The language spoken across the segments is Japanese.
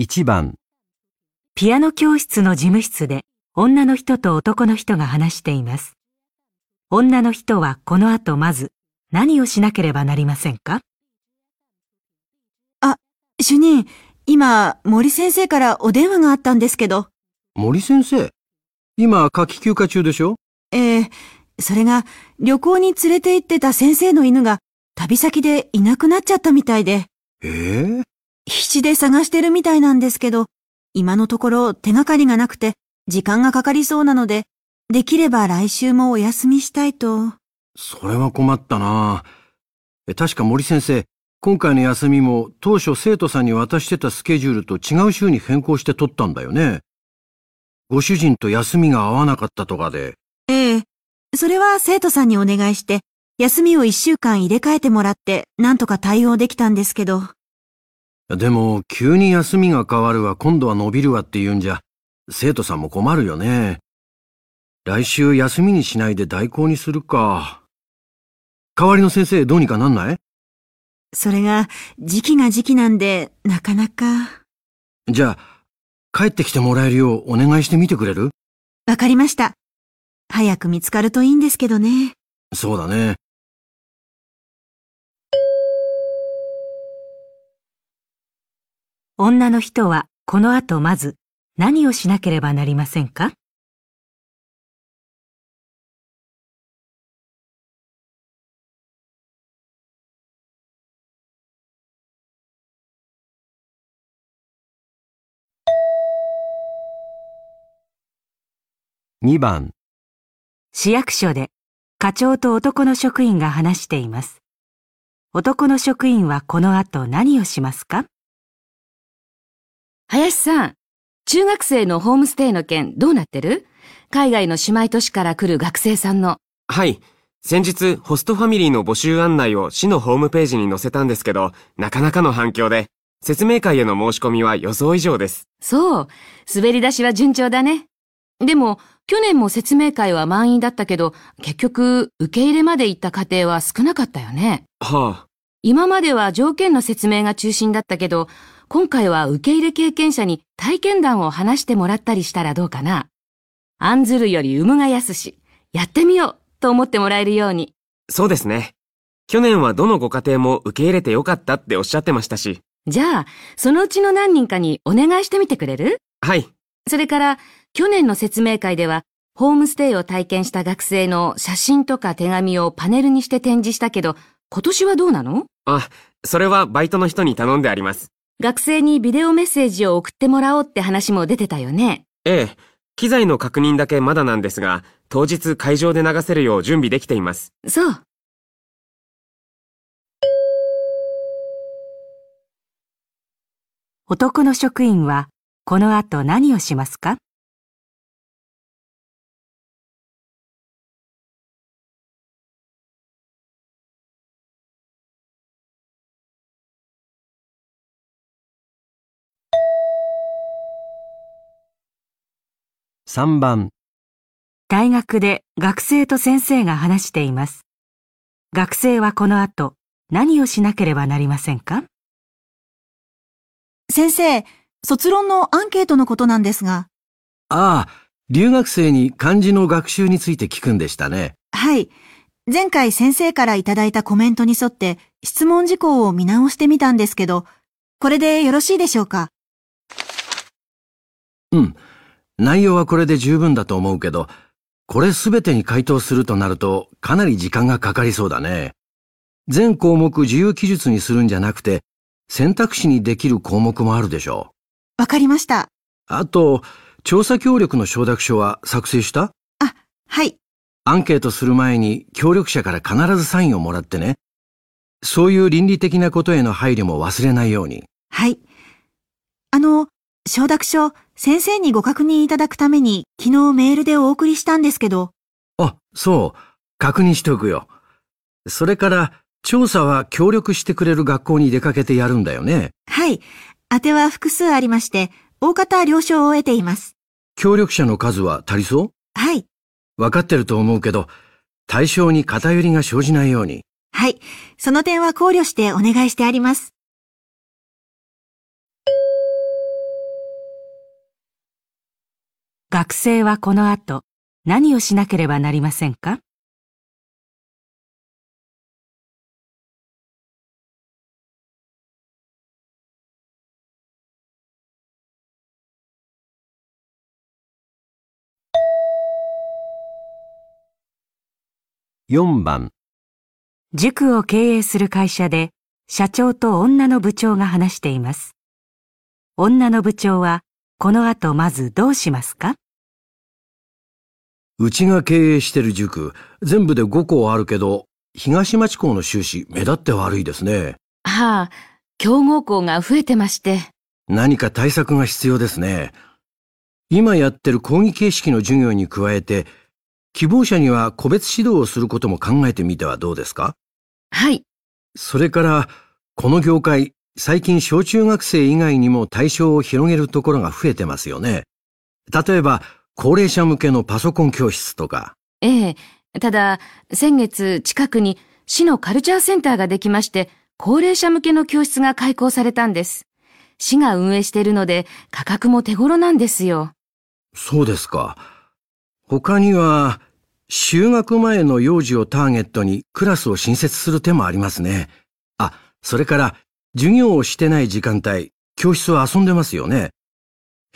1番、ピアノ教室の事務室で女の人と男の人が話しています。女の人はこの後まず何をしなければなりませんか？主任、今、森先生からお電話があったんですけど、森先生？今、夏季休暇中でしょ？ええそれが、旅行に連れて行ってた先生の犬が、旅先でいなくなっちゃったみたいで、ええ？必死で探してるみたいなんですけど、今のところ手がかりがなくて、時間がかかりそうなので、できれば来週もお休みしたいと。それは困ったな。え確か森先生、今回の休みも当初生徒さんに渡してたスケジュールと違う週に変更して取ったんだよね。ご主人と休みが合わなかったとかで。ええそれは生徒さんにお願いして、休みを一週間入れ替えてもらって、なんとか対応できたんですけど。でも、急に休みが変わるわ、今度は伸びるわって言うんじゃ、生徒さんも困るよね。来週休みにしないで代行にするか。代わりの先生どうにかなんない？それが、時期が時期なんで、なかなか。じゃあ、帰ってきてもらえるようお願いしてみてくれる？わかりました。早く見つかるといいんですけどね。そうだね。女の人はこの後まず何をしなければなりませんか？2番、市役所で課長と男の職員が話しています。男の職員はこの後何をしますか？林さん、中学生のホームステイの件どうなってる？海外の姉妹都市から来る学生さんの。はい。先日、ホストファミリーの募集案内を市のホームページに載せたんですけど、なかなかの反響で、説明会への申し込みは予想以上です。そう、滑り出しは順調だね。でも、去年も説明会は満員だったけど、結局、受け入れまで行った家庭は少なかったよね。はあ。今までは条件の説明が中心だったけど、今回は受け入れ経験者に体験談を話してもらったりしたらどうかな。案ずるより産むが安し、やってみようと思ってもらえるように。そうですね。去年はどのご家庭も受け入れてよかったっておっしゃってましたし。じゃあ、そのうちの何人かにお願いしてみてくれる？はい。それから、去年の説明会では、ホームステイを体験した学生の写真とか手紙をパネルにして展示したけど、今年はどうなの？あ、それはバイトの人に頼んであります。学生にビデオメッセージを送ってもらおうって話も出てたよね。ええ。機材の確認だけまだなんですが、当日会場で流せるよう準備できています。そう。男の職員はこの後何をしますか？3番、大学で学生と先生が話しています。学生はこの後何をしなければなりませんか？先生、卒論のアンケートのことなんですが、ああ、留学生に漢字の学習について聞くんでしたね。はい。前回先生からいただいたコメントに沿って質問事項を見直してみたんですけど、これでよろしいでしょうか？うん。内容はこれで十分だと思うけど、これすべてに回答するとなるとかなり時間がかかりそうだね。全項目自由記述にするんじゃなくて、選択肢にできる項目もあるでしょわかりました。う。あと、調査協力の承諾書は作成した？はい。アンケートする前に協力者から必ずサインをもらってね。そういう倫理的なことへの配慮も忘れないように。はい。あの、承諾書、先生にご確認いただくために昨日メールでお送りしたんですけど、あ、そう。確認しておくよ。それから、調査は協力してくれる学校に出かけてやるんだよね。はい。当ては複数ありまして、大方了承を得ています。協力者の数は足りそう？はい。わかってると思うけど、対象に偏りが生じないように。はい。その点は考慮してお願いしてあります。学生はこの後何をしなければなりませんか？4番、塾を経営する会社で社長と女の部長が話しています。女の部長はこの後まずどうしますか？うちが経営してる塾、全部で5校あるけど、東町校の収支目立って悪いですね。はあ、強豪校が増えてまして。何か対策が必要ですね。今やってる講義形式の授業に加えて、希望者には個別指導をすることも考えてみてはどうですか？はい。それから、この業界、最近小中学生以外にも対象を広げるところが増えてますよね。例えば、高齢者向けのパソコン教室とか。ええ。ただ、先月近くに市のカルチャーセンターができまして、高齢者向けの教室が開校されたんです。市が運営しているので価格も手頃なんですよ。そうですか。他には、就学前の幼児をターゲットにクラスを新設する手もありますね。あ、それから、授業をしてない時間帯、教室は遊んでますよね。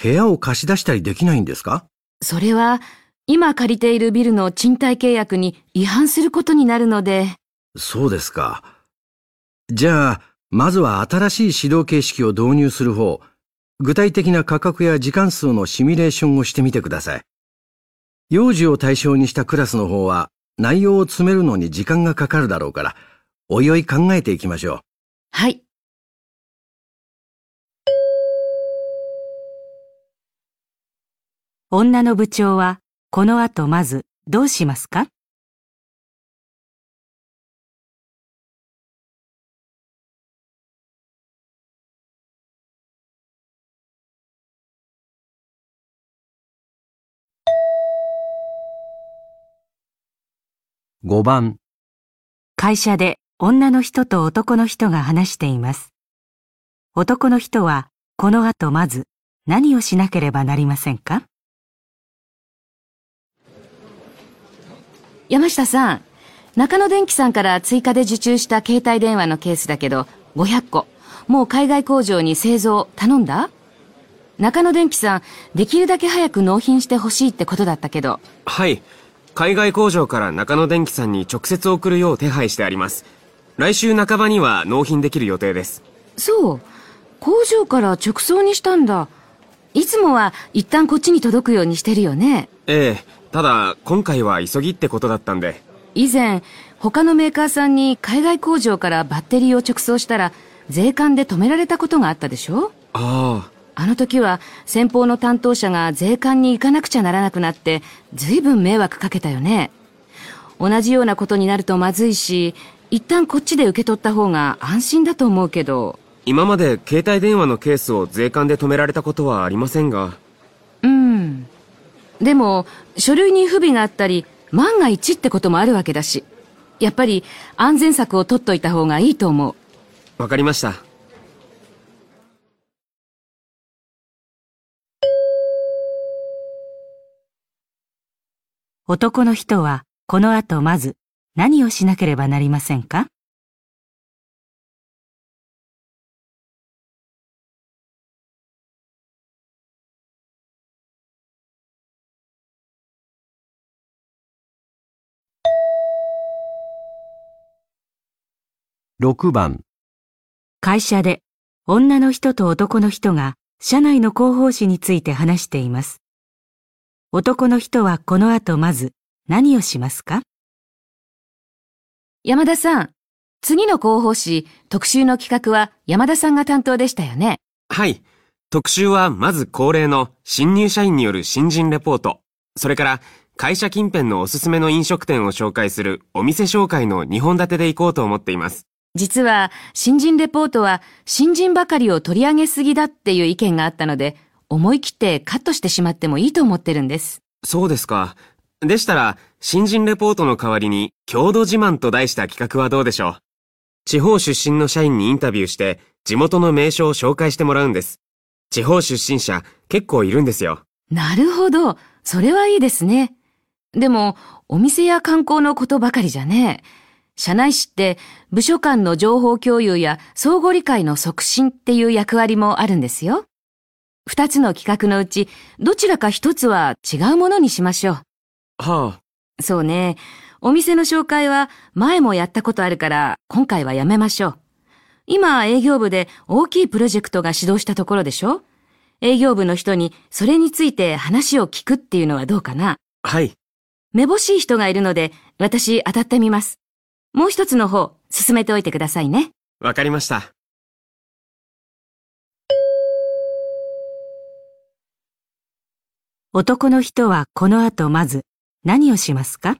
部屋を貸し出したりできないんですか？それは、今借りているビルの賃貸契約に違反することになるので、そうですか。じゃあ、まずは新しい指導形式を導入する方、具体的な価格や時間数のシミュレーションをしてみてください。幼児を対象にしたクラスの方は、内容を詰めるのに時間がかかるだろうから、おいおい考えていきましょう。はい。女の部長はこの後まずどうしますか？5番、会社で女の人と男の人が話しています。男の人はこの後まず何をしなければなりませんか？山下さん、中野電機さんから追加で受注した携帯電話のケースだけど、500個。もう海外工場に製造頼んだ？中野電機さん、できるだけ早く納品してほしいってことだったけど。はい。海外工場から中野電機さんに直接送るよう手配してあります。来週半ばには納品できる予定です。そう。工場から直送にしたんだ。いつもは一旦こっちに届くようにしてるよね。ええ。ただ、今回は急ぎってことだったんで。以前、他のメーカーさんに海外工場からバッテリーを直送したら、税関で止められたことがあったでしょ？ああ。あの時は先方の担当者が税関に行かなくちゃならなくなって、ずいぶん迷惑かけたよね。同じようなことになるとまずいし、一旦こっちで受け取った方が安心だと思うけど。今まで携帯電話のケースを税関で止められたことはありませんが。うん。でも、書類に不備があったり、万が一ってこともあるわけだし。やっぱり安全策を取っといた方がいいと思う。わかりました。男の人はこの後まず何をしなければなりませんか？6番、会社で女の人と男の人が社内の広報誌について話しています。男の人はこの後まず何をしますか？山田さん、次の広報誌、特集の企画は山田さんが担当でしたよね？はい。特集はまず恒例の新入社員による新人レポート。それから会社近辺のおすすめの飲食店を紹介するお店紹介の2本立てで行こうと思っています。実は、新人レポートは、新人ばかりを取り上げすぎだっていう意見があったので、思い切ってカットしてしまってもいいと思ってるんです。そうですか。でしたら、新人レポートの代わりに、郷土自慢と題した企画はどうでしょう？地方出身の社員にインタビューして、地元の名所を紹介してもらうんです。地方出身者、結構いるんですよ。なるほど。それはいいですね。でも、お店や観光のことばかりじゃね社内誌って部署間の情報共有や相互理解の促進っていう役割もあるんですよ。二つの企画のうち、どちらか一つは違うものにしましょう。はあ、そうね。お店の紹介は前もやったことあるから今回はやめましょう。今営業部で大きいプロジェクトが始動したところでしょ？営業部の人にそれについて話を聞くっていうのはどうかな？はい。めぼしい人がいるので私当たってみます。もう一つの方進めておいてくださいね。わかりました。男の人はこの後まず何をしますか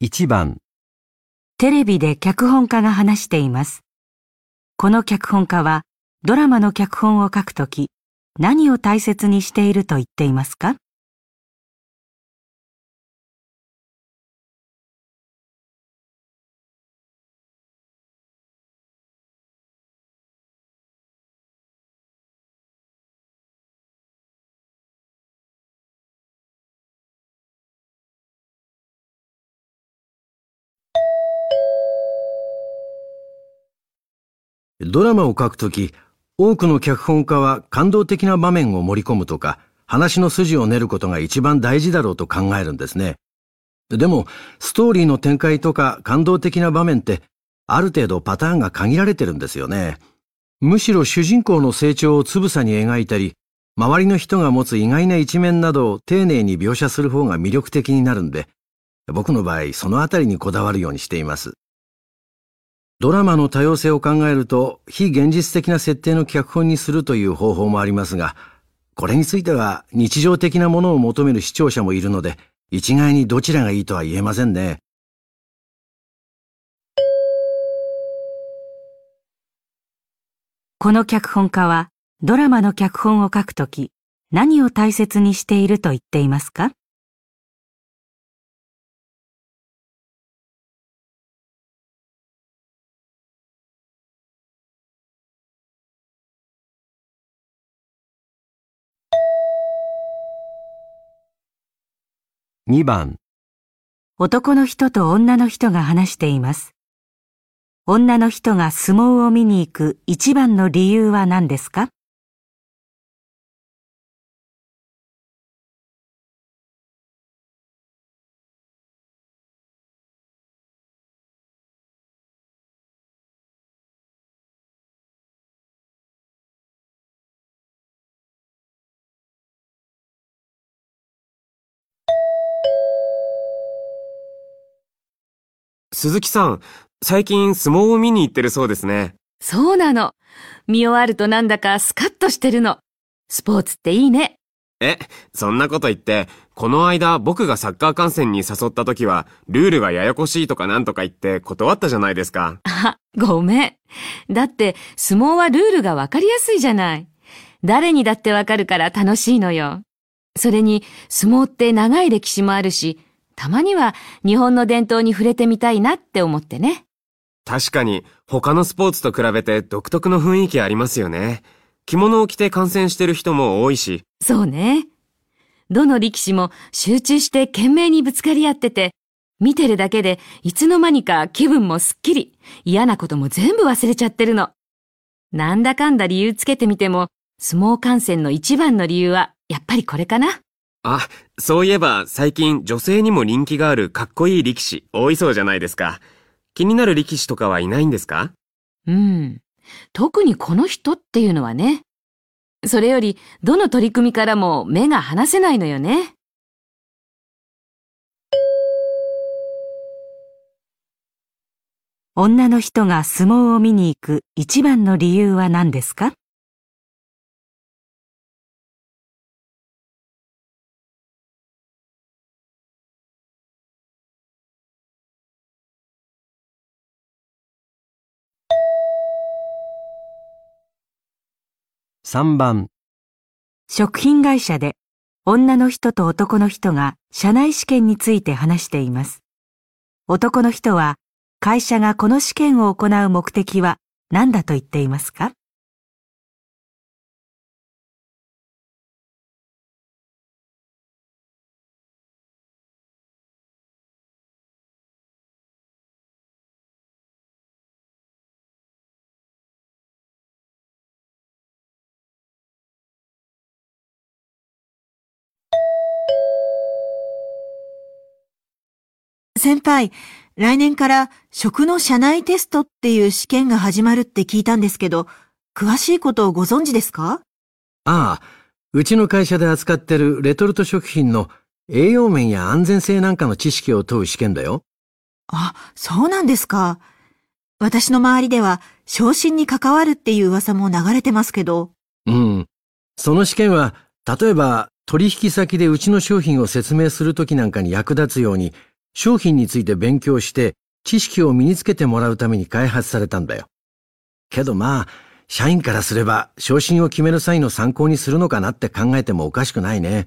？1番、テレビで脚本家が話しています。この脚本家はドラマの脚本を書くとき何を大切にしていると言っていますか？ドラマを書くとき、多くの脚本家は感動的な場面を盛り込むとか、話の筋を練ることが一番大事だろうと考えるんですね。でも、ストーリーの展開とか感動的な場面って、ある程度パターンが限られてるんですよね。むしろ主人公の成長をつぶさに描いたり、周りの人が持つ意外な一面などを丁寧に描写する方が魅力的になるんで、僕の場合そのあたりにこだわるようにしています。ドラマの多様性を考えると、非現実的な設定の脚本にするという方法もありますが、これについては日常的なものを求める視聴者もいるので、一概にどちらがいいとは言えませんね。この脚本家はドラマの脚本を書くとき何を大切にしていると言っていますか？2番、男の人と女の人が話しています。女の人が相撲を見に行く一番の理由は何ですか？鈴木さん、最近相撲を見に行ってるそうですね。そうなの。見終わるとなんだかスカッとしてるの。スポーツっていいね。え、そんなこと言って、この間僕がサッカー観戦に誘った時は、ルールがややこしいとかなんとか言って断ったじゃないですか。あ、ごめん。だって相撲はルールがわかりやすいじゃない。誰にだってわかるから楽しいのよ。それに相撲って長い歴史もあるし、たまには日本の伝統に触れてみたいなって思ってね。確かに、他のスポーツと比べて独特の雰囲気ありますよね。着物を着て観戦してる人も多いし。そうね。どの力士も集中して懸命にぶつかり合ってて、見てるだけでいつの間にか気分もすっきり、嫌なことも全部忘れちゃってるの。なんだかんだ理由つけてみても、相撲観戦の一番の理由はやっぱりこれかな。あ、そういえば最近女性にも人気があるかっこいい力士多いそうじゃないですか。気になる力士とかはいないんですか？うん。特にこの人っていうのはね。それより、どの取り組みからも目が離せないのよね。女の人が相撲を見に行く一番の理由は何ですか？3番、食品会社で女の人と男の人が社内試験について話しています。男の人は会社がこの試験を行う目的は何だと言っていますか？先輩、来年から食の社内テストっていう試験が始まるって聞いたんですけど、詳しいことをご存知ですか？ああ、うちの会社で扱ってるレトルト食品の栄養面や安全性なんかの知識を問う試験だよ。あ、そうなんですか。私の周りでは昇進に関わるっていう噂も流れてますけど。うん。その試験は、例えば取引先でうちの商品を説明するときなんかに役立つように、商品について勉強して知識を身につけてもらうために開発されたんだよ。けどまあ、社員からすれば昇進を決める際の参考にするのかなって考えてもおかしくないね。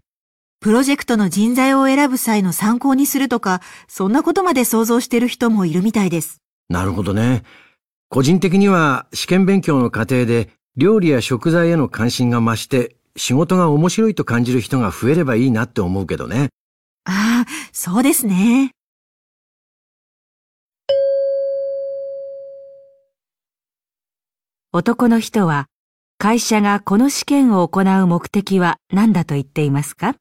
プロジェクトの人材を選ぶ際の参考にするとか、そんなことまで想像してる人もいるみたいです。なるほどね。個人的には試験勉強の過程で料理や食材への関心が増して仕事が面白いと感じる人が増えればいいなって思うけどね。ああ、そうですね。男の人は会社がこの試験を行う目的は何だと言っていますか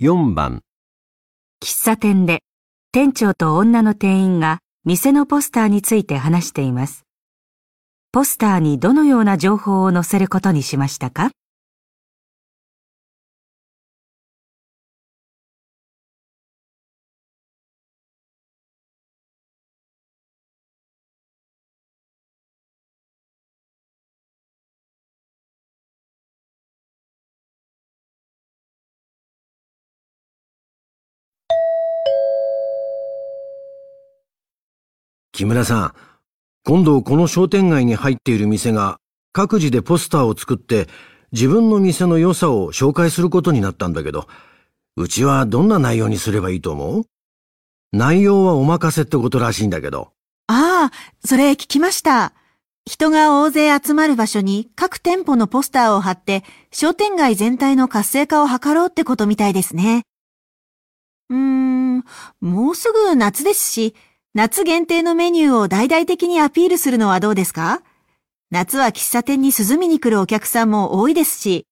？4番、喫茶店で店長と女の店員が店のポスターについて話しています。ポスターにどのような情報を載せることにしましたか？木村さん、今度この商店街に入っている店が各自でポスターを作って自分の店の良さを紹介することになったんだけど、うちはどんな内容にすればいいと思う？内容はお任せってことらしいんだけど。ああ、それ聞きました。人が大勢集まる場所に各店舗のポスターを貼って商店街全体の活性化を図ろうってことみたいですね。うーん、もうすぐ夏ですし、夏限定のメニューを大々的にアピールするのはどうですか？夏は喫茶店に涼みに来るお客さんも多いですし、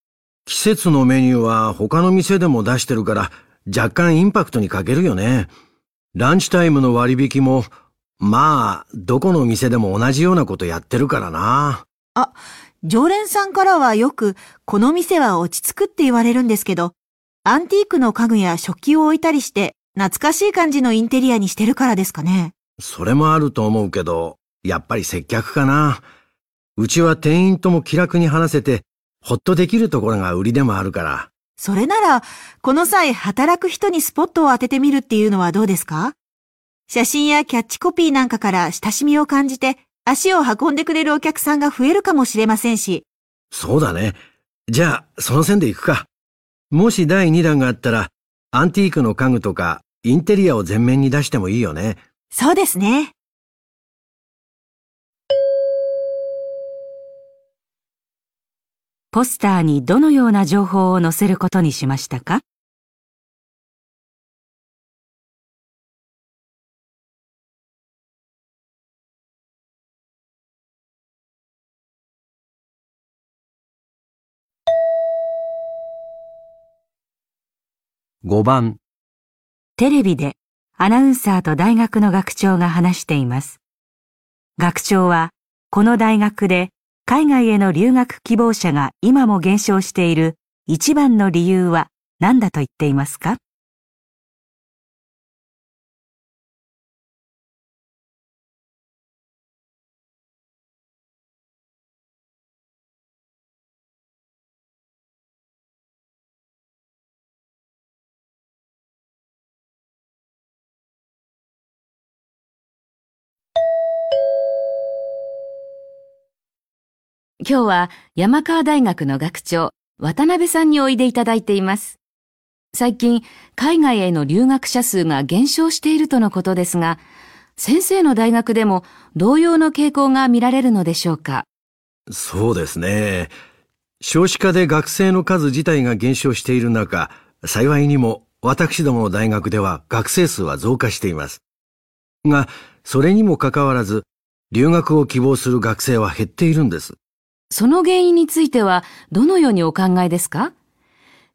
季節のメニューは他の店でも出してるから若干インパクトに欠けるよね。ランチタイムの割引も、まあ、どこの店でも同じようなことやってるからな。常連さんからはよく、この店は落ち着くって言われるんですけど、アンティークの家具や食器を置いたりして、懐かしい感じのインテリアにしてるからですかね。それもあると思うけど、やっぱり接客かな。うちは店員とも気楽に話せて、ほっとできるところが売りでもあるから。それなら、この際働く人にスポットを当ててみるっていうのはどうですか？写真やキャッチコピーなんかから親しみを感じて、足を運んでくれるお客さんが増えるかもしれませんし。そうだね。じゃあ、その線で行くか。もし第2弾があったら、アンティークの家具とか、インテリアを前面に出してもいいよね。そうですね。ポスターにどのような情報を載せることにしましたか？5番、テレビでアナウンサーと大学の学長が話しています。学長はこの大学で海外への留学希望者が今も減少している一番の理由は何だと言っていますか？今日は山川大学の学長、渡辺さんにおいでいただいています。最近、海外への留学者数が減少しているとのことですが、先生の大学でも同様の傾向が見られるのでしょうか？そうですね。少子化で学生の数自体が減少している中、幸いにも私どもの大学では学生数は増加しています。が、それにもかかわらず、留学を希望する学生は減っているんです。その原因についてはどのようにお考えですか？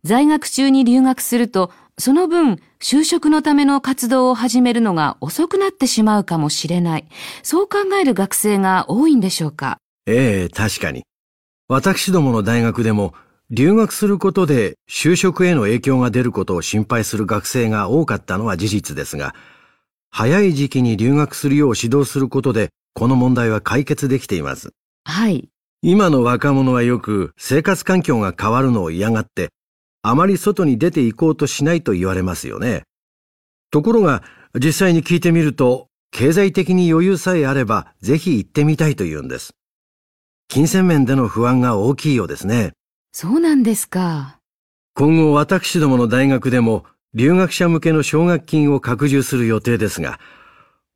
在学中に留学すると、その分、就職のための活動を始めるのが遅くなってしまうかもしれない。そう考える学生が多いんでしょうか？ええ、確かに。私どもの大学でも、留学することで就職への影響が出ることを心配する学生が多かったのは事実ですが、早い時期に留学するよう指導することで、この問題は解決できています。はい。今の若者はよく生活環境が変わるのを嫌がって、あまり外に出て行こうとしないと言われますよね。ところが、実際に聞いてみると、経済的に余裕さえあれば、ぜひ行ってみたいと言うんです。金銭面での不安が大きいようですね。そうなんですか。今後私どもの大学でも、留学者向けの奨学金を拡充する予定ですが、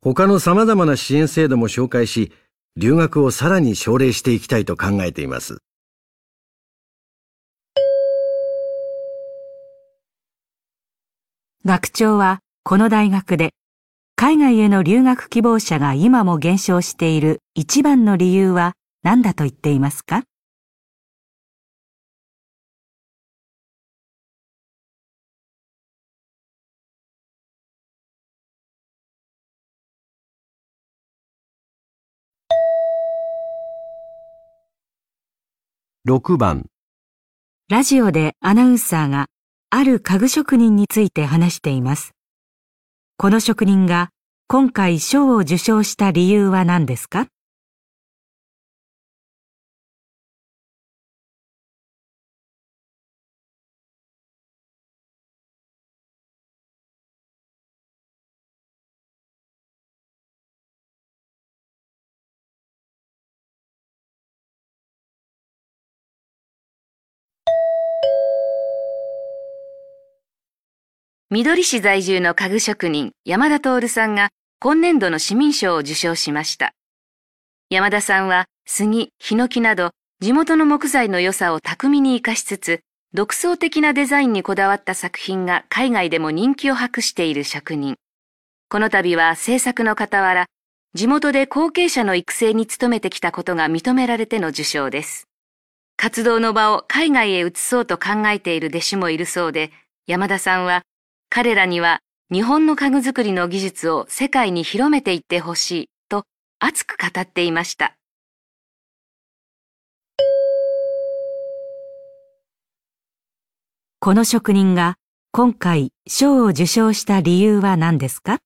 他の様々な支援制度も紹介し、留学をさらに奨励していきたいと考えています。学長はこの大学で海外への留学希望者が今も減少している一番の理由は何だと言っていますか？6番ラジオでアナウンサーがある家具職人について話しています。この職人が今回賞を受賞した理由は何ですか？緑市在住の家具職人山田徹さんが今年度の市民賞を受賞しました。山田さんは杉、ヒノキなど地元の木材の良さを巧みに活かしつつ、独創的なデザインにこだわった作品が海外でも人気を博している職人。この度は制作の傍ら、地元で後継者の育成に努めてきたことが認められての受賞です。活動の場を海外へ移そうと考えている弟子もいるそうで、山田さんは彼らには日本の家具作りの技術を世界に広めていってほしいと熱く語っていました。この職人が今回賞を受賞した理由は何ですか？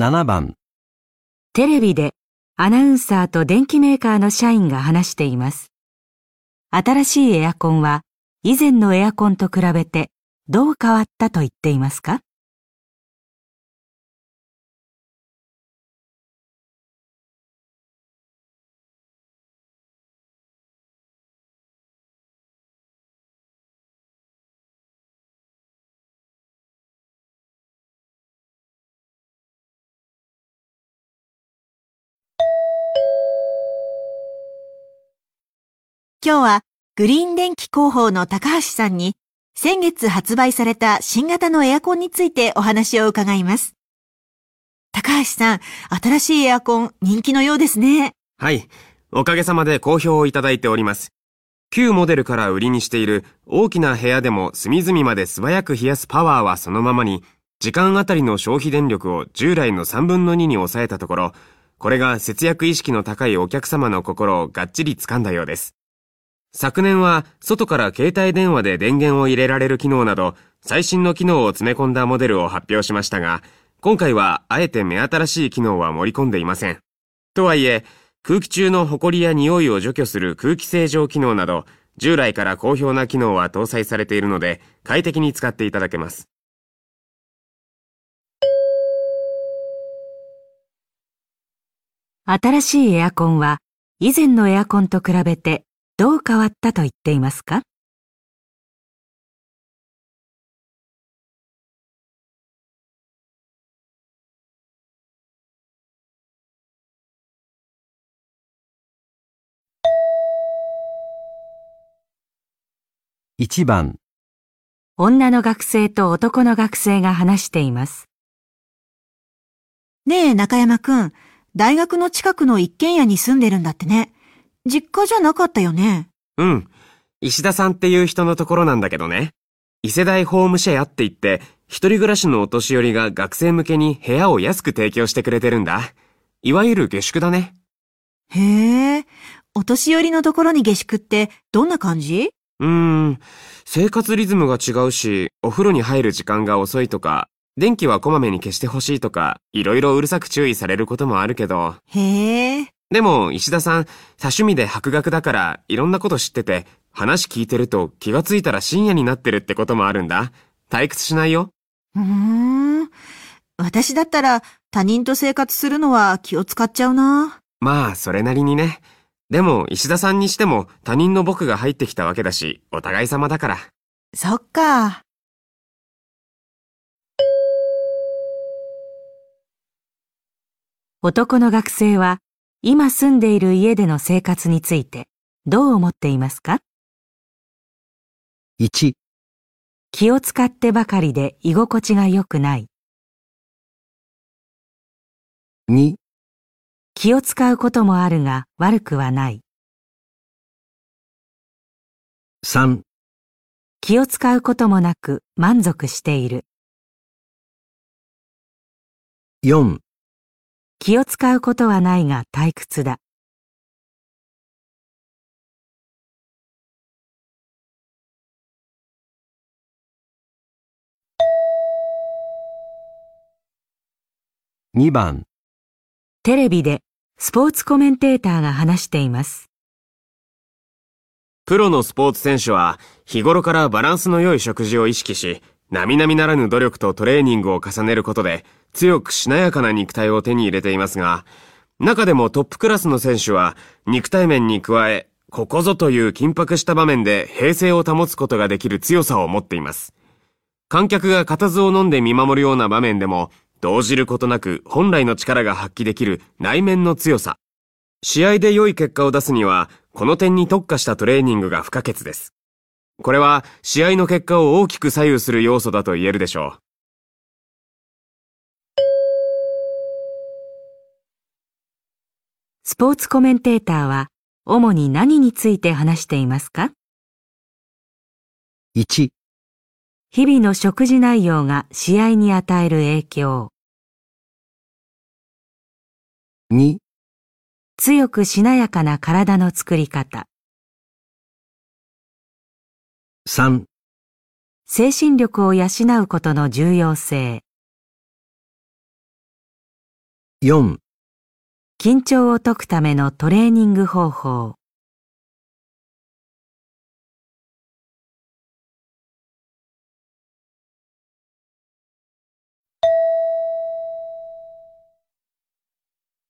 7番テレビでアナウンサーと電機メーカーの社員が話しています。新しいエアコンは以前のエアコンと比べてどう変わったと言っていますか？今日はグリーン電気広報の高橋さんに先月発売された新型のエアコンについてお話を伺います。高橋さん、新しいエアコン人気のようですね。はい。おかげさまで好評をいただいております。旧モデルから売りにしている大きな部屋でも隅々まで素早く冷やすパワーはそのままに、時間あたりの消費電力を従来の3分の2に抑えたところ、これが節約意識の高いお客様の心をがっちり掴んだようです。昨年は外から携帯電話で電源を入れられる機能など最新の機能を詰め込んだモデルを発表しましたが、今回はあえて目新しい機能は盛り込んでいません。とはいえ、空気中の埃や匂いを除去する空気清浄機能など、従来から好評な機能は搭載されているので、快適に使っていただけます。新しいエアコンは以前のエアコンと比べてどう変わったと言っていますか？1番、女の学生と男の学生が話しています。ねえ、中山くん。大学の近くの一軒家に住んでるんだってね。実家じゃなかったよね。うん。石田さんっていう人のところなんだけどね。異世代ホームシェアって言って、一人暮らしのお年寄りが学生向けに部屋を安く提供してくれてるんだ。いわゆる下宿だね。へえ。お年寄りのところに下宿ってどんな感じ？うーん。生活リズムが違うし、お風呂に入る時間が遅いとか、電気はこまめに消してほしいとか、いろいろうるさく注意されることもあるけど、へえ。でも石田さん、多趣味で博学だからいろんなこと知ってて、話聞いてると気がついたら深夜になってるってこともあるんだ。退屈しないよ。うーん。私だったら他人と生活するのは気を使っちゃうな。まあ、それなりにね。でも石田さんにしても他人の僕が入ってきたわけだし、お互い様だから。そっか。男の学生は今住んでいる家での生活についてどう思っていますか？1、気を使ってばかりで居心地が良くない。2、気を使うこともあるが悪くはない。3、気を使うこともなく満足している。4、気を使うことはないが退屈だ。2番、テレビでスポーツコメンテーターが話しています。プロのスポーツ選手は日頃からバランスの良い食事を意識し、並々ならぬ努力とトレーニングを重ねることで強くしなやかな肉体を手に入れていますが、中でもトップクラスの選手は肉体面に加え、ここぞという緊迫した場面で平静を保つことができる強さを持っています。観客が固唾を飲んで見守るような場面でも、動じることなく本来の力が発揮できる内面の強さ。試合で良い結果を出すには、この点に特化したトレーニングが不可欠です。これは試合の結果を大きく左右する要素だと言えるでしょう。スポーツコメンテーターは主に何について話していますか？1、日々の食事内容が試合に与える影響。2、強くしなやかな体の作り方。3、精神力を養うことの重要性。4、緊張を解くためのトレーニング方法。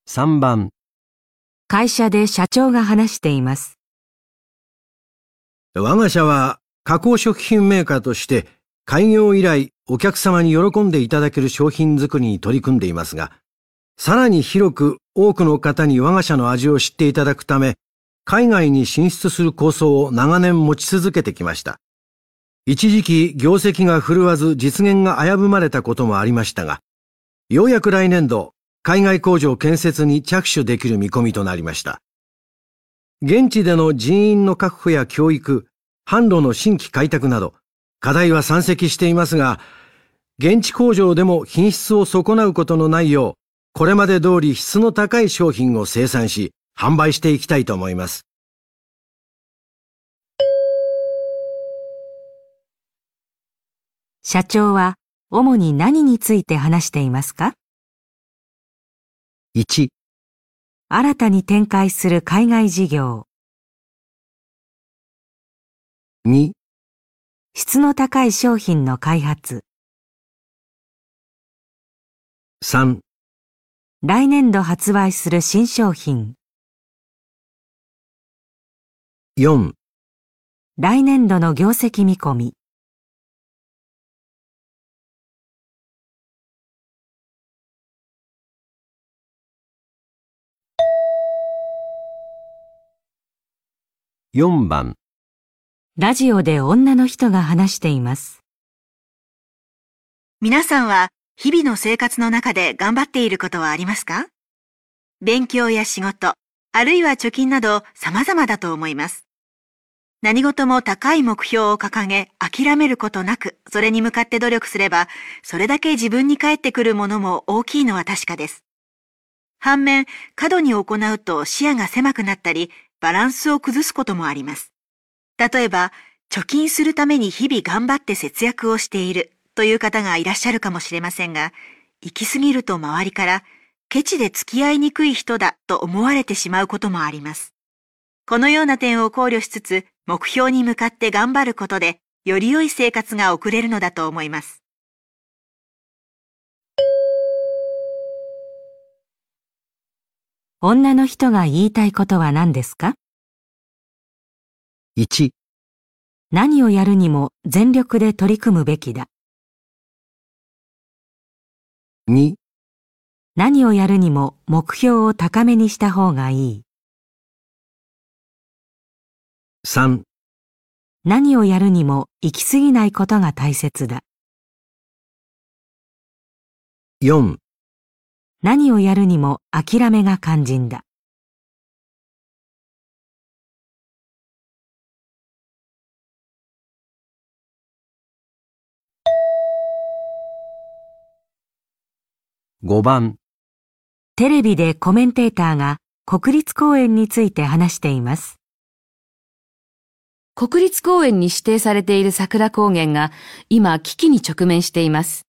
3番、会社で社長が話しています。我が社は加工食品メーカーとして開業以来お客様に喜んでいただける商品作りに取り組んでいますが、さらに広く多くの方に我が社の味を知っていただくため、海外に進出する構想を長年持ち続けてきました。一時期業績が振るわず実現が危ぶまれたこともありましたが、ようやく来年度、海外工場建設に着手できる見込みとなりました。現地での人員の確保や教育、販路の新規開拓など、課題は山積していますが、現地工場でも品質を損なうことのないよう、これまで通り質の高い商品を生産し、販売していきたいと思います。社長は主に何について話していますか？1、新たに展開する海外事業。2、質の高い商品の開発。3、来年度発売する新商品。4、来年度の業績見込み。4番、ラジオで女の人が話しています。皆さんは日々の生活の中で頑張っていることはありますか？勉強や仕事、あるいは貯金など様々だと思います。何事も高い目標を掲げ諦めることなくそれに向かって努力すればそれだけ自分に返ってくるものも大きいのは確かです。反面、過度に行うと視野が狭くなったりバランスを崩すこともあります。例えば、貯金するために日々頑張って節約をしているという方がいらっしゃるかもしれませんが、行き過ぎると周りから、ケチで付き合いにくい人だと思われてしまうこともあります。このような点を考慮しつつ、目標に向かって頑張ることで、より良い生活が送れるのだと思います。女の人が言いたいことは何ですか？1、何をやるにも全力で取り組むべきだ。2、何をやるにも目標を高めにした方がいい。3、何をやるにも行き過ぎないことが大切だ。4、何をやるにも諦めが肝心だ。5番、テレビでコメンテーターが国立公園について話しています。国立公園に指定されている桜高原が今危機に直面しています。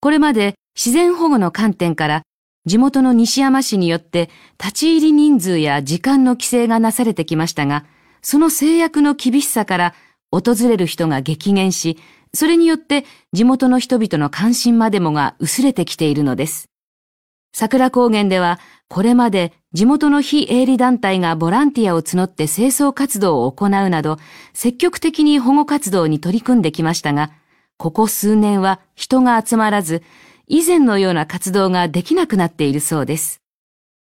これまで自然保護の観点から地元の西山市によって立ち入り人数や時間の規制がなされてきましたが、その制約の厳しさから訪れる人が激減し、それによって地元の人々の関心までもが薄れてきているのです。桜高原ではこれまで地元の非営利団体がボランティアを募って清掃活動を行うなど積極的に保護活動に取り組んできましたが、ここ数年は人が集まらず、以前のような活動ができなくなっているそうです。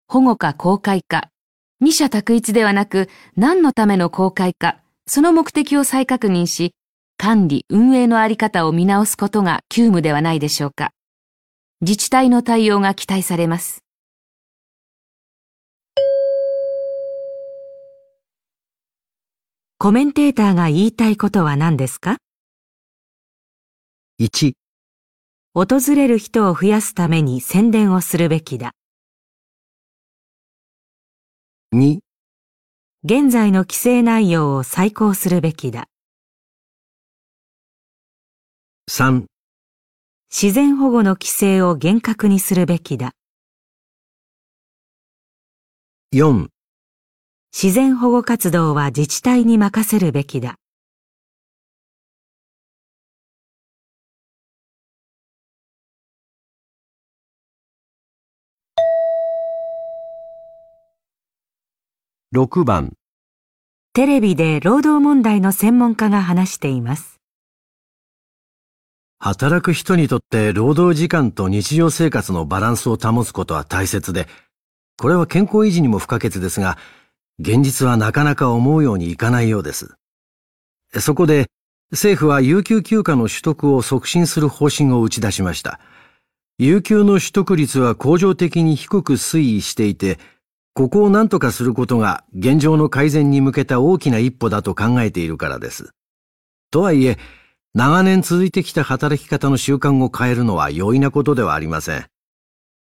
保護か公開か、二者択一ではなく何のための公開か、その目的を再確認し、管理、運営のあり方を見直すことが急務ではないでしょうか。自治体の対応が期待されます。コメンテーターが言いたいことは何ですか？1、訪れる人を増やすために宣伝をするべきだ。2、現在の規制内容を再考するべきだ。3、自然保護の規制を厳格にするべきだ。4、自然保護活動は自治体に任せるべきだ。6番、テレビで労働問題の専門家が話しています。働く人にとって労働時間と日常生活のバランスを保つことは大切で、これは健康維持にも不可欠ですが、現実はなかなか思うようにいかないようです。そこで、政府は有給休暇の取得を促進する方針を打ち出しました。有給の取得率は恒常的に低く推移していて、ここを何とかすることが現状の改善に向けた大きな一歩だと考えているからです。とはいえ、長年続いてきた働き方の習慣を変えるのは容易なことではありません。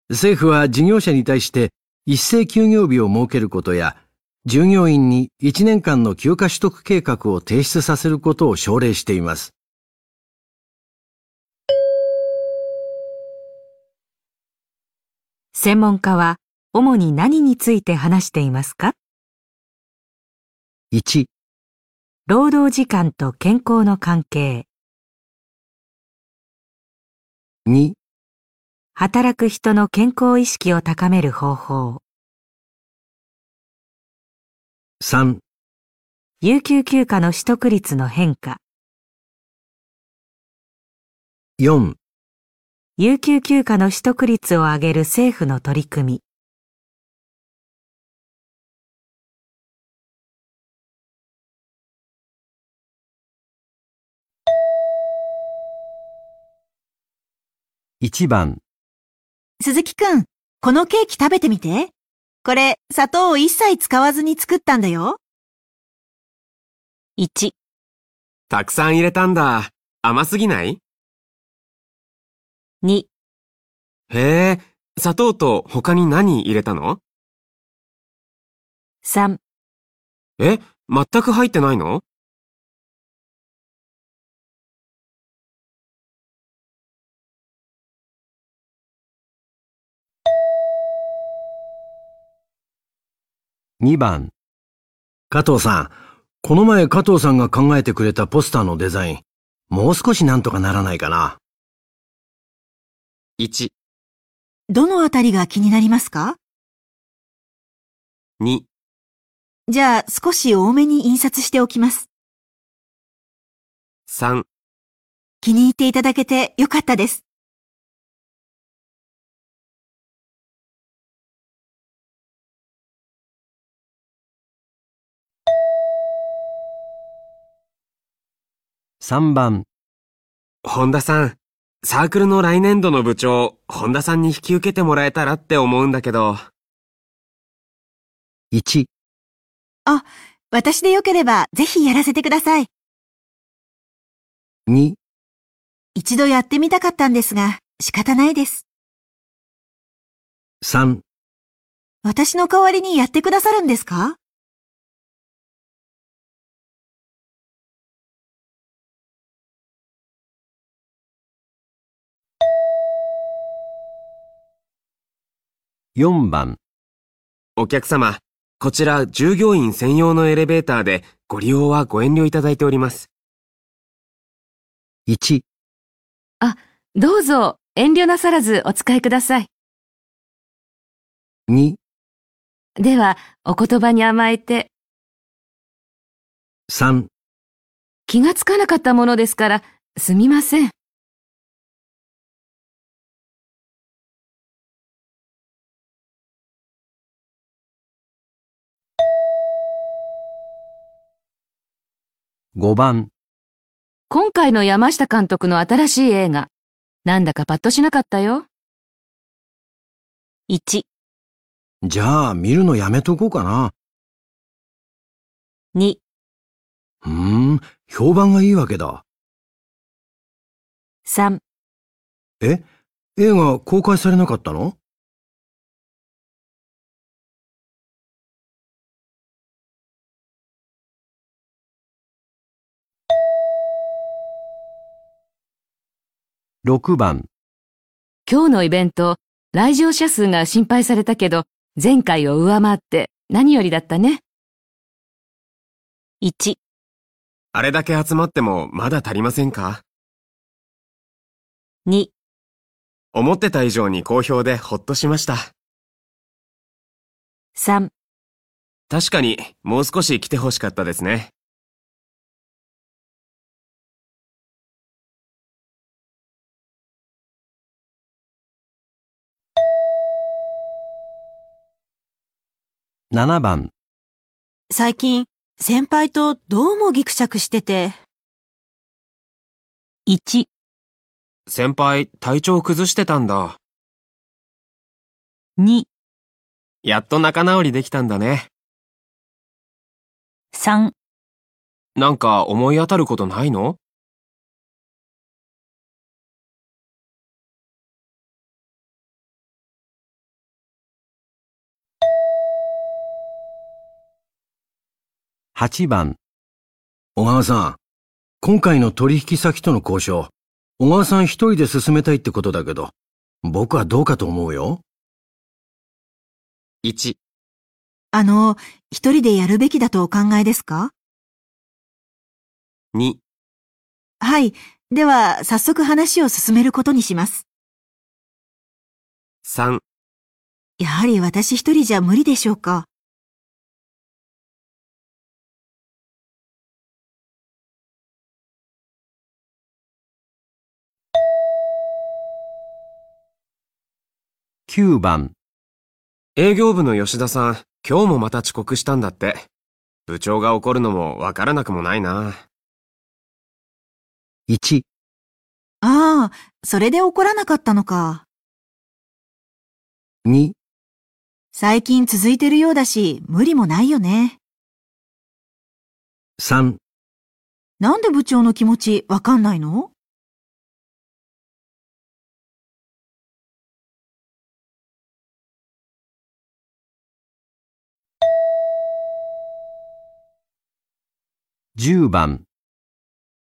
政府は事業者に対して一斉休業日を設けることや、従業員に1年間の休暇取得計画を提出させることを奨励しています。専門家は主に何について話していますか？1、労働時間と健康の関係、2、働く人の健康意識を高める方法、3、有給休暇の取得率の変化、4、有給休暇の取得率を上げる政府の取り組み、1番、鈴木くん、このケーキ食べてみて。これ、砂糖を一切使わずに作ったんだよ。1、たくさん入れたんだ。甘すぎない？2、へえ、砂糖と他に何入れたの？3、え、全く入ってないの？2番。加藤さん、この前加藤さんが考えてくれたポスターのデザイン、もう少しなんとかならないかな。?1、どのあたりが気になりますか？2、じゃあ少し多めに印刷しておきます。3気に入っていただけてよかったです。3番。本田さん、サークルの来年度の部長、本田さんに引き受けてもらえたらって思うんだけど。1、私でよければぜひやらせてください。2、一度やってみたかったんですが、仕方ないです。3、私の代わりにやってくださるんですか？4番。お客様、こちら従業員専用のエレベーターでご利用はご遠慮いただいております。1、どうぞ遠慮なさらずお使いください。2、では、お言葉に甘えて、3、気がつかなかったものですから、すみません。5番。今回の山下監督の新しい映画、なんだかパッとしなかったよ。1、じゃあ見るのやめとこうかな。2、うーん、評判がいいわけだ。3、え映画公開されなかったの？6番。今日のイベント、来場者数が心配されたけど、前回を上回って何よりだったね。1、あれだけ集まってもまだ足りませんか？2、思ってた以上に好評でほっとしました。3確かにもう少し来てほしかったですね。7番。最近、先輩とどうもギクシャクしてて、1先輩、体調崩してたんだ。2やっと仲直りできたんだね。3なんか思い当たることないの？8番。小川さん、今回の取引先との交渉、小川さん一人で進めたいってことだけど、僕はどうかと思うよ。1、あの、一人でやるべきだとお考えですか？2、はい。では、早速話を進めることにします。3、やはり私一人じゃ無理でしょうか？9番、営業部の吉田さん、今日もまた遅刻したんだって。部長が怒るのもわからなくもないな。1、ああ、それで怒らなかったのか。2、最近続いてるようだし、無理もないよね。3、なんで部長の気持ちわかんないの？10番、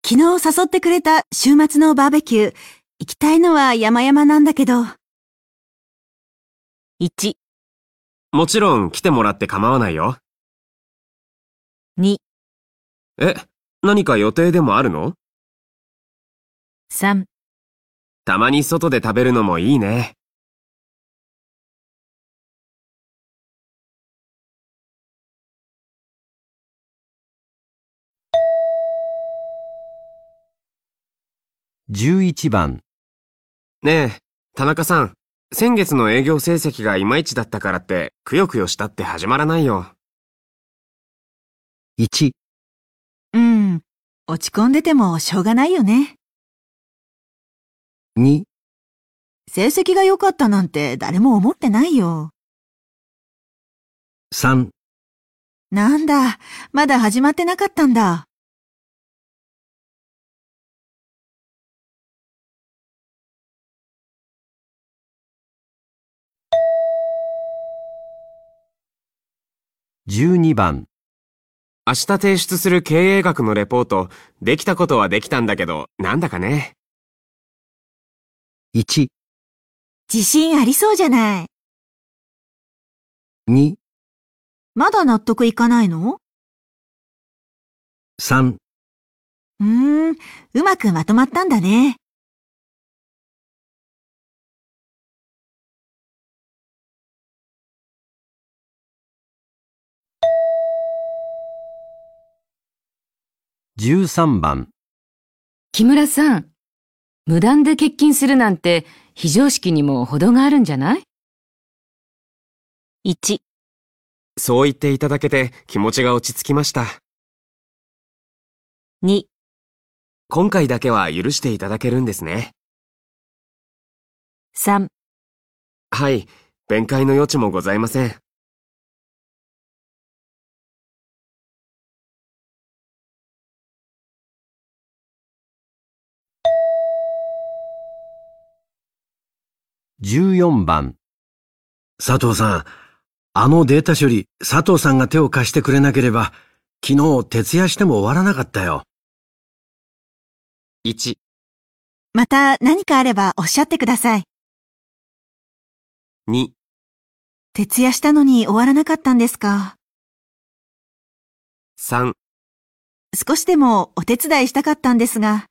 昨日誘ってくれた週末のバーベキュー。行きたいのは山々なんだけど。1、もちろん来てもらって構わないよ。2、え、何か予定でもあるの？3、たまに外で食べるのもいいね。11番、ねえ、田中さん、先月の営業成績がいまいちだったからって、くよくよしたって始まらないよ。1、うん。落ち込んでてもしょうがないよね。2、成績が良かったなんて誰も思ってないよ。3、なんだ、まだ始まってなかったんだ。12番、明日提出する経営学のレポート、できたことはできたんだけど、なんだかね。1、自信ありそうじゃない。2、まだ納得いかないの？3、うーん、うまくまとまったんだね。13番、木村さん、無断で欠勤するなんて非常識にも程があるんじゃない？1、そう言っていただけて気持ちが落ち着きました。2、今回だけは許していただけるんですね。3、はい、弁解の余地もございません。14番。佐藤さん、あのデータ処理、佐藤さんが手を貸してくれなければ、昨日徹夜しても終わらなかったよ。1、また何かあればおっしゃってください。2、徹夜したのに終わらなかったんですか？3、少しでもお手伝いしたかったんですが。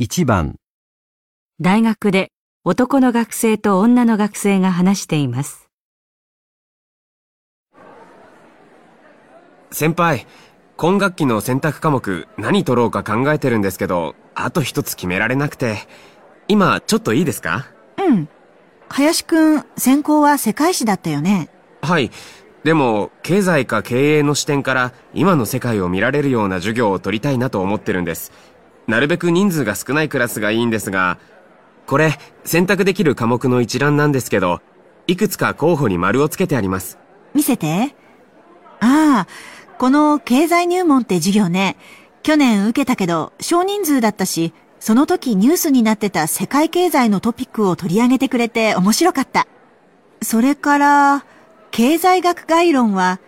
1番、大学で男の学生と女の学生が話しています。先輩、今学期の選択科目何取ろうか考えてるんですけど、あと一つ決められなくて。今、ちょっといいですか？うん。林くん、専攻は世界史だったよね。はい。でも、経済か経営の視点から今の世界を見られるような授業を取りたいなと思ってるんです。なるべく人数が少ないクラスがいいんですが、これ、選択できる科目の一覧なんですけど、いくつか候補に丸をつけてあります。見せて。ああ、この経済入門って授業ね。去年受けたけど少人数だったし、その時ニュースになってた世界経済のトピックを取り上げてくれて面白かった。それから、経済学概論は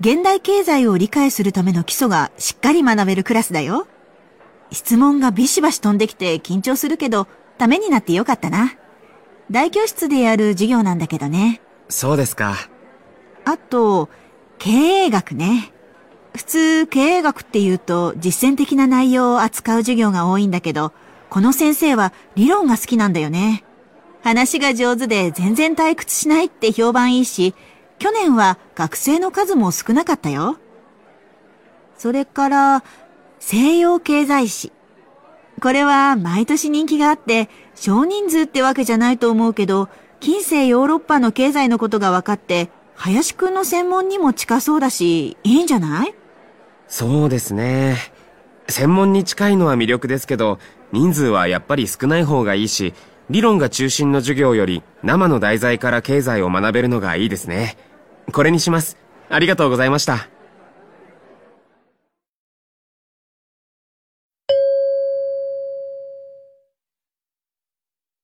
現代経済を理解するための基礎がしっかり学べるクラスだよ。質問がビシバシ飛んできて緊張するけど、ためになってよかったな。大教室でやる授業なんだけどね。そうですか。あと、経営学ね。普通、経営学って言うと実践的な内容を扱う授業が多いんだけど、この先生は理論が好きなんだよね。話が上手で全然退屈しないって評判いいし、去年は学生の数も少なかったよ。それから、西洋経済史。これは毎年人気があって、少人数ってわけじゃないと思うけど、近世ヨーロッパの経済のことが分かって、林くんの専門にも近そうだし、いいんじゃない？そうですね。専門に近いのは魅力ですけど、人数はやっぱり少ない方がいいし、理論が中心の授業より生の題材から経済を学べるのがいいですね。これにします。ありがとうございました。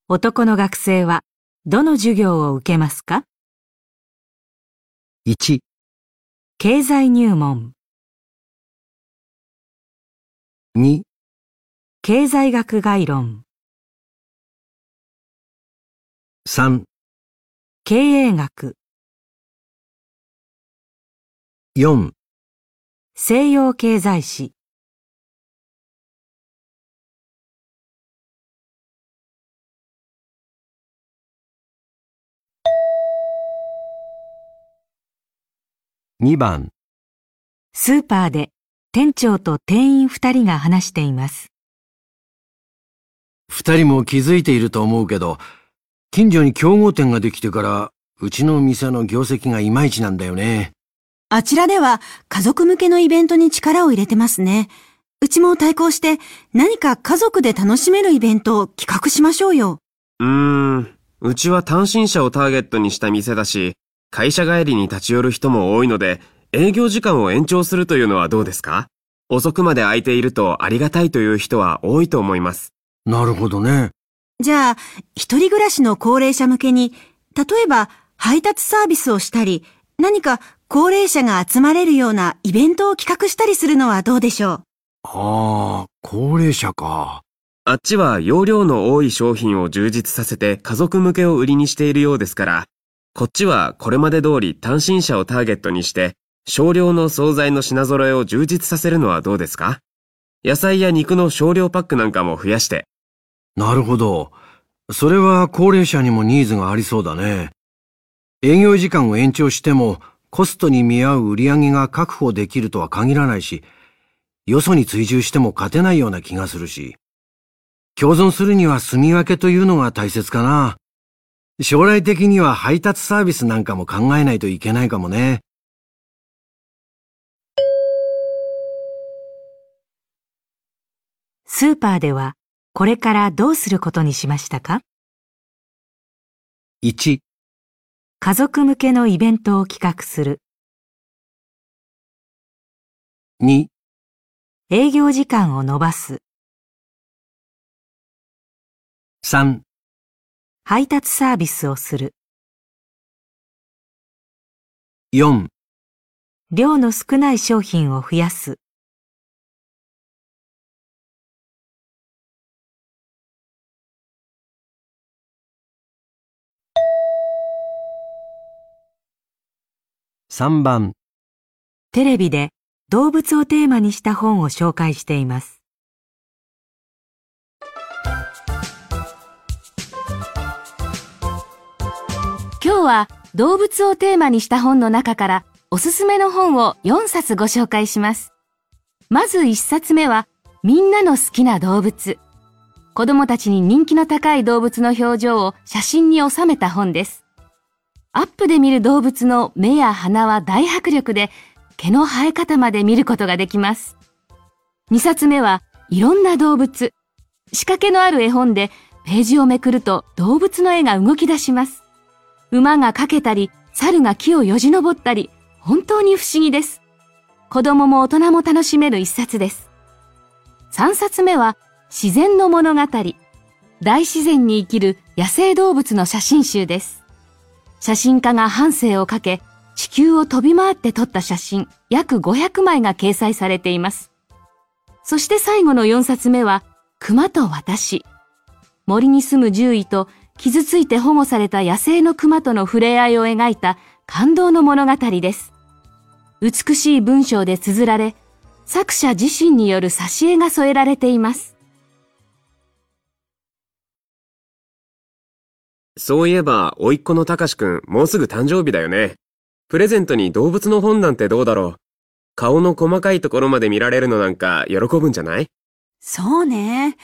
男の学生はどの授業を受けますか ?1、経済入門。2、経済学概論。3、経営学。4、西洋経済史。2番スーパーで店長と店員二人が話しています。二人も気づいていると思うけど、近所に競合店ができてから、うちの店の業績がいまいちなんだよね。あちらでは家族向けのイベントに力を入れてますね。うちも対抗して何か家族で楽しめるイベントを企画しましょうよ。うーん、うちは単身者をターゲットにした店だし、会社帰りに立ち寄る人も多いので、営業時間を延長するというのはどうですか？遅くまで空いているとありがたいという人は多いと思います。なるほどね。じゃあ、一人暮らしの高齢者向けに、例えば配達サービスをしたり、何か高齢者が集まれるようなイベントを企画したりするのはどうでしょう？ああ、高齢者か。あっちは容量の多い商品を充実させて家族向けを売りにしているようですから、こっちはこれまで通り単身者をターゲットにして、少量の惣菜の品揃えを充実させるのはどうですか？野菜や肉の少量パックなんかも増やして。なるほど。それは高齢者にもニーズがありそうだね。営業時間を延長してもコストに見合う売り上げが確保できるとは限らないし、よそに追従しても勝てないような気がするし、共存するには住み分けというのが大切かな。将来的には配達サービスなんかも考えないといけないかもね。スーパーではこれからどうすることにしましたか ?1 家族向けのイベントを企画する。2営業時間を延ばす。3配達サービスをする。4量の少ない商品を増やす。3番テレビで動物をテーマにした本を紹介しています。は動物をテーマにした本の中からおすすめの本を4冊ご紹介します。まず1冊目はみんなの好きな動物。子供たちに人気の高い動物の表情を写真に収めた本です。アップで見る動物の目や鼻は大迫力で毛の生え方まで見ることができます。2冊目はいろんな動物。仕掛けのある絵本でページをめくると動物の絵が動き出します。馬がかけたり、猿が木をよじ登ったり、本当に不思議です。子供も大人も楽しめる一冊です。3冊目は、自然の物語。大自然に生きる野生動物の写真集です。写真家が半生をかけ、地球を飛び回って撮った写真約500枚が掲載されています。そして最後の4冊目は、熊と私。森に住む獣医と傷ついて保護された野生の熊との触れ合いを描いた感動の物語です。美しい文章で綴られ、作者自身による挿絵が添えられています。そういえば、甥っ子のたかしくん、もうすぐ誕生日だよね。プレゼントに動物の本なんてどうだろう。顔の細かいところまで見られるのなんか喜ぶんじゃない？そうね。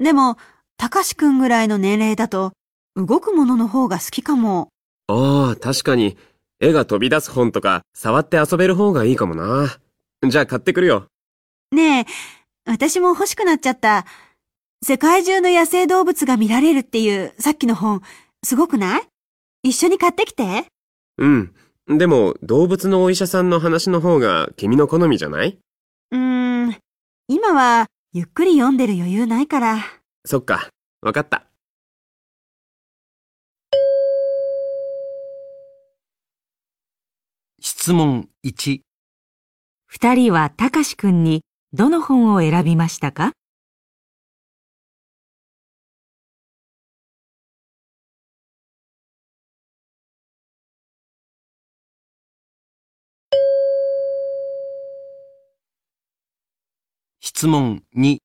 でも、たかしくんぐらいの年齢だと、動くものの方が好きかも。ああ、確かに。絵が飛び出す本とか、触って遊べる方がいいかもな。じゃあ買ってくるよ。ねえ、私も欲しくなっちゃった。世界中の野生動物が見られるっていうさっきの本、すごくない？一緒に買ってきて。うん。でも、動物のお医者さんの話の方が君の好みじゃない？うーん、今はゆっくり読んでる余裕ないから。そっか。わかった。質問1、二人はたかしくんにどの本を選びましたか？質問2、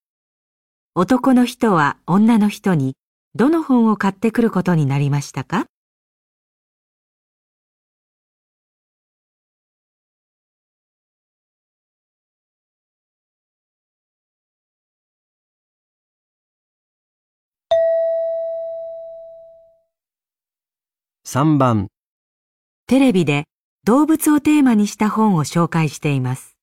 男の人は女の人にどの本を買ってくることになりましたか？3番、テレビで動物をテーマにした本を紹介しています。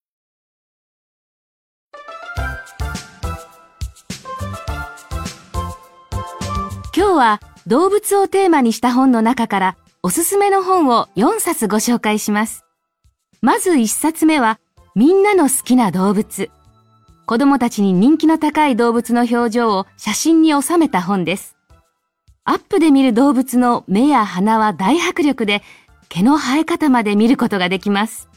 今日は動物をテーマにした本の中からおすすめの本を4冊ご紹介します。まず1冊目はみんなの好きな動物。子供たちに人気の高い動物の表情を写真に収めた本です。アップで見る動物の目や鼻は大迫力で毛の生え方まで見ることができます。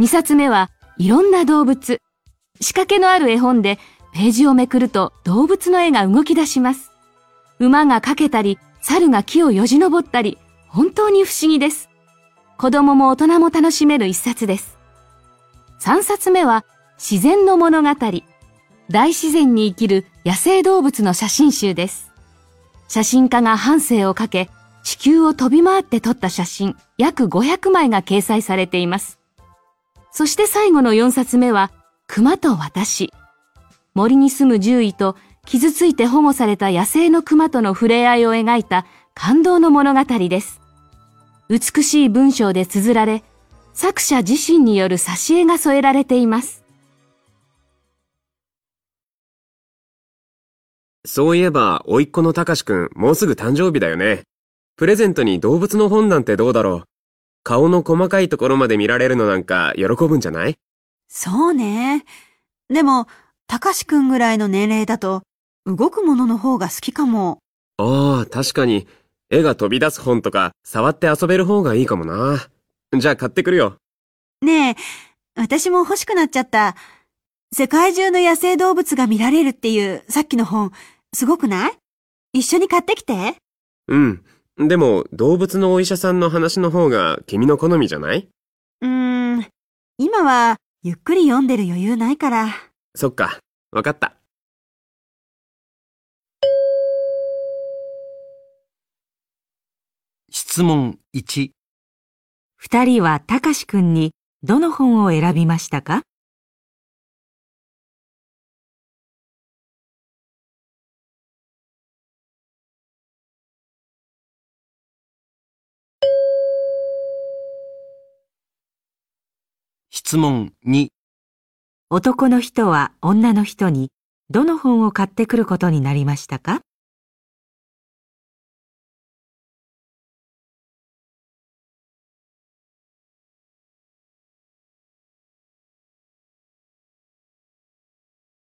2冊目はいろんな動物。仕掛けのある絵本でページをめくると動物の絵が動き出します。馬がかけたり、猿が木をよじ登ったり、本当に不思議です。子供も大人も楽しめる一冊です。3冊目は、自然の物語。大自然に生きる野生動物の写真集です。写真家が半生をかけ、地球を飛び回って撮った写真約500枚が掲載されています。そして最後の4冊目は、熊と私。森に住む獣医と傷ついて保護された野生の熊との触れ合いを描いた感動の物語です。美しい文章で綴られ、作者自身による挿絵が添えられています。そういえば、甥っ子のたかしくん、もうすぐ誕生日だよね。プレゼントに動物の本なんてどうだろう。顔の細かいところまで見られるのなんか喜ぶんじゃない？そうね。でも、たかしくんぐらいの年齢だと、動くものの方が好きかも。ああ、確かに。絵が飛び出す本とか、触って遊べる方がいいかもな。じゃあ買ってくるよ。ねえ、私も欲しくなっちゃった。世界中の野生動物が見られるっていうさっきの本、すごくない？一緒に買ってきて。うん。でも、動物のお医者さんの話の方が君の好みじゃない？うーん、今はゆっくり読んでる余裕ないから。そっか。わかった。質問1、二人はたかしくんにどの本を選びましたか？質問2、男の人は女の人にどの本を買ってくることになりましたか？